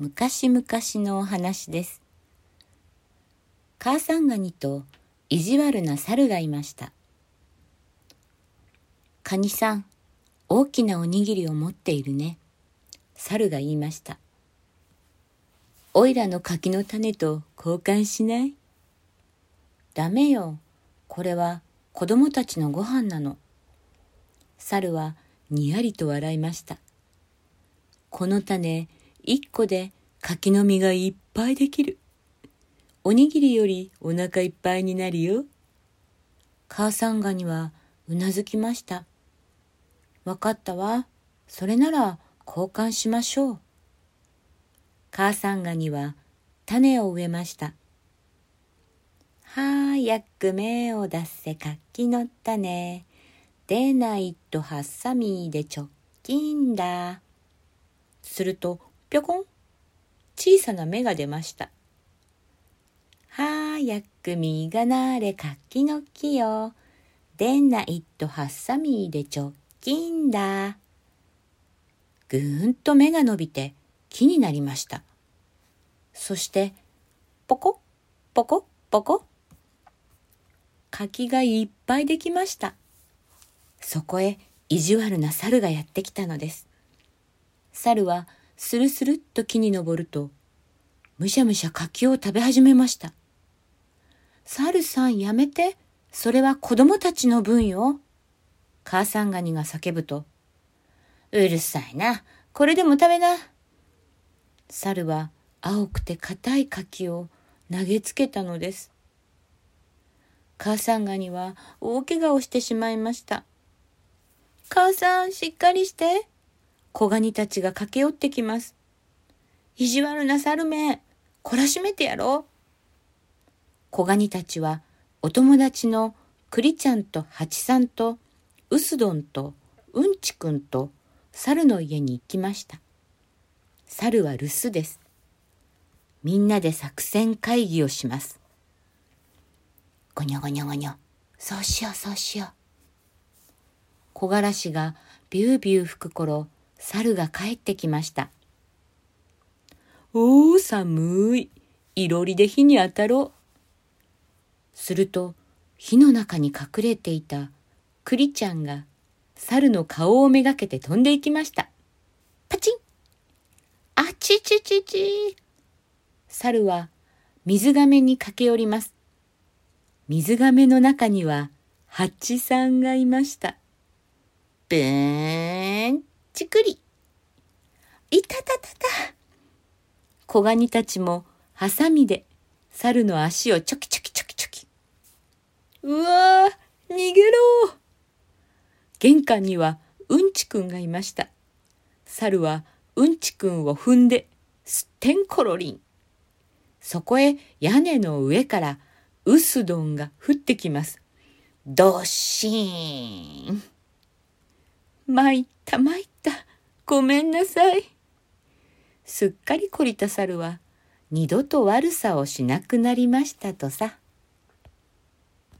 昔々のお話です。母さんガニと意地悪な猿がいました。カニさん、大きなおにぎりを持っているね。猿が言いました。おいらの柿の種と交換しない？ダメよ。これは子供たちのご飯なの。猿はにやりと笑いました。この種、一個で柿の実がいっぱいできる。おにぎりよりお腹いっぱいになるよ。母さんガニはうなずきました。わかったわ。それなら交換しましょう。母さんガニは種を植えました。早く芽を出せ柿の種。出ないとハサミで直近だ。すると、ぴょこん？小さな芽が出ました。早く実がなれ柿の木よ。出ないとハサミで直近だ。ぐーんと芽が伸びて木になりました。そして、ポコポコポコ。柿がいっぱいできました。そこへ意地悪な猿がやってきたのです。猿はスルスルっと木に登ると、むしゃむしゃ柿を食べ始めました。猿さんやめて、それは子供たちの分よ。母さんガニが叫ぶと、うるさいな、これでも食べな。猿は青くて硬い柿を投げつけたのです。母さんガニは大怪我をしてしまいました。母さん、しっかりして。小ガニたちが駆け寄ってきます。意地悪な猿め、懲らしめてやろう。小ガニたちはお友達のクリちゃんとハチさんとウスドンとうんちくんと猿の家に行きました。猿は留守です。みんなで作戦会議をします。ごにょごにょごにょ。そうしようそうしよう。木枯らしがビュービュー吹く頃、猿が帰ってきました。おー、寒い。いろりで火に当たろう。すると、火の中に隠れていたクリちゃんが猿の顔をめがけて飛んでいきました。パチンあちちちち猿は水亀に駆け寄ります。水亀の中にはハチさんがいました。ブーン、ちくり。いたたたた。小ガニたちもハサミで猿の足をチョキチョキチョキチョキ。うわー、逃げろ玄関にはうんちくんがいました。猿はうんちくんを踏んで、すってんころりん。そこへ屋根の上からウスドンが降ってきます。どっしーん。参った参った。ごめんなさい。すっかり懲りた猿は二度と悪さをしなくなりましたとさ。